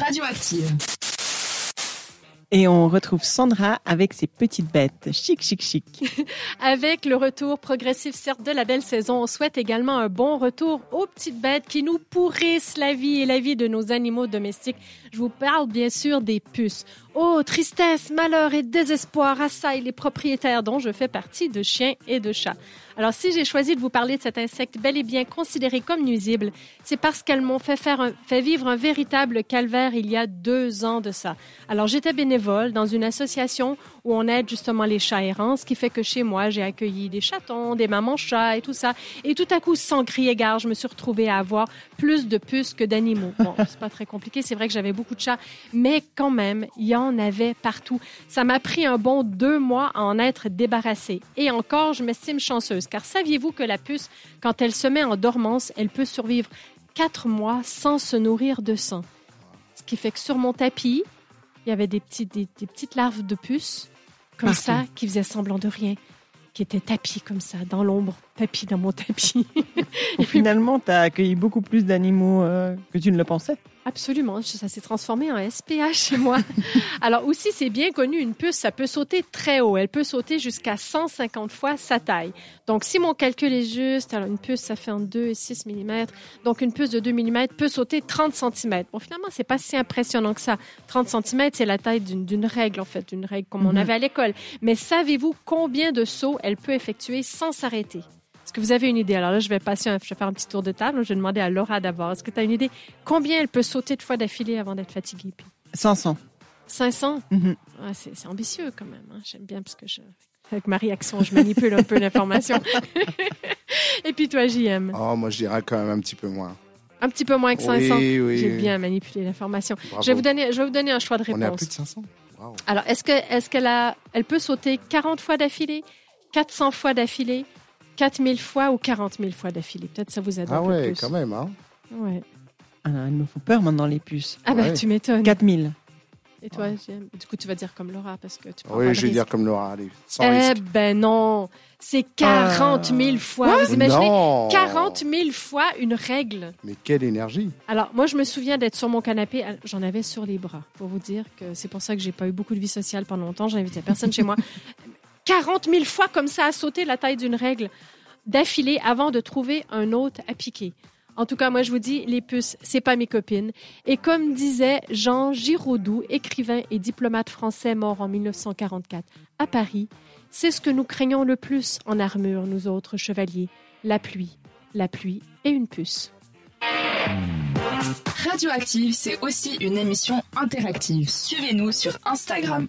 Radioactive. Et on retrouve Sandra avec ses petites bêtes. Chic, chic, chic. Avec le retour progressif, certes, de la belle saison, on souhaite également un bon retour aux petites bêtes qui nous pourrissent la vie et la vie de nos animaux domestiques. Je vous parle bien sûr des puces. Oh, tristesse, malheur et désespoir assaillent les propriétaires dont je fais partie de chiens et de chats. Alors, si j'ai choisi de vous parler de cet insecte bel et bien considéré comme nuisible, c'est parce qu'elles m'ont fait, fait vivre un véritable calvaire il y a deux ans de ça. Alors, j'étais bénévole dans une association où on aide justement les chats errants, ce qui fait que chez moi, j'ai accueilli des chatons, des mamans chats et tout ça. Et tout à coup, sans crier gare, je me suis retrouvée à avoir plus de puces que d'animaux. Bon, c'est pas très compliqué. C'est vrai que j'avais beaucoup de chats, mais quand même, il y en avait partout. Ça m'a pris un bon deux mois à en être débarrassée. Et encore, je m'estime chanceuse, car saviez-vous que la puce, quand elle se met en dormance, elle peut survivre quatre mois sans se nourrir de sang? Ce qui fait que sur mon tapis, il y avait des, petits, des, des petites larves de puces, comme ça, qui faisaient semblant de rien, qui étaient tapis comme ça, dans l'ombre, tapis dans mon tapis. Et finalement, tu as accueilli beaucoup plus d'animaux euh, que tu ne le pensais. Absolument, ça s'est transformé en SPH chez moi. Alors aussi, c'est bien connu, une puce, ça peut sauter très haut. Elle peut sauter jusqu'à 150 fois sa taille. Donc si mon calcul est juste, alors une puce, ça fait entre 2 et 6 mm. Donc une puce de 2 mm peut sauter 30 cm. Bon, finalement, c'est pas si impressionnant que ça. 30 cm, c'est la taille d'une d'une règle, en fait, d'une règle comme on Mhm. avait à l'école. Mais savez-vous combien de sauts elle peut effectuer sans s'arrêter? Est-ce que vous avez une idée? Alors là, je vais passer, un- je vais faire un petit tour de table. Je vais demander à Laura d'abord. Est-ce que tu as une idée combien elle peut sauter de fois d'affilée avant d'être fatiguée? Puis? 500. 500? Mhm. Ouais, c'est ambitieux quand même. hein. J'aime bien parce que je, avec ma réaction, je manipule un peu l'information. Et puis toi, JM? Oh, moi, je dirais quand même un petit peu moins. Un petit peu moins que 500. Oui, oui. J'ai bien manipulé l'information. Je vais, vous donner, je vais vous donner un choix de On est à réponse. plus de 500 Waouh. Alors, est-ce que est-ce qu'elle elle peut sauter 40 fois d'affilée, 400 fois d'affilée, 4000 fois ou 40 000 fois d'affilée Peut-être ça vous aide Ah un peu ouais, plus. quand même. Hein. Ouais. Ah, elles me font peur maintenant, les puces. Ah ben Ouais. tu m'étonnes. 4000. Et toi, JM? Du coup, tu vas dire comme Laura parce que tu Oui, je vais risque. dire comme Laura. Allez, sans Eh risque. ben non, c'est 40 000 fois. Vous imaginez Non 40 000 fois une règle. Mais quelle énergie Alors, moi, je me souviens d'être sur mon canapé. euh, J'en avais sur les bras, pour vous dire que c'est pour ça que j'ai pas eu beaucoup de vie sociale pendant longtemps. J'invitais personne chez moi. 40 000 fois comme ça à sauter la taille d'une règle d'affilée avant de trouver un hôte à piquer. En tout cas, moi, je vous dis, les puces, c'est pas mes copines. Et comme disait Jean Giraudoux, écrivain et diplomate français mort en 1944 à Paris, c'est ce que nous craignons le plus en armure, nous autres chevaliers, la pluie, la pluie et une puce. Radioactive, c'est aussi une émission interactive. Suivez-nous sur Instagram.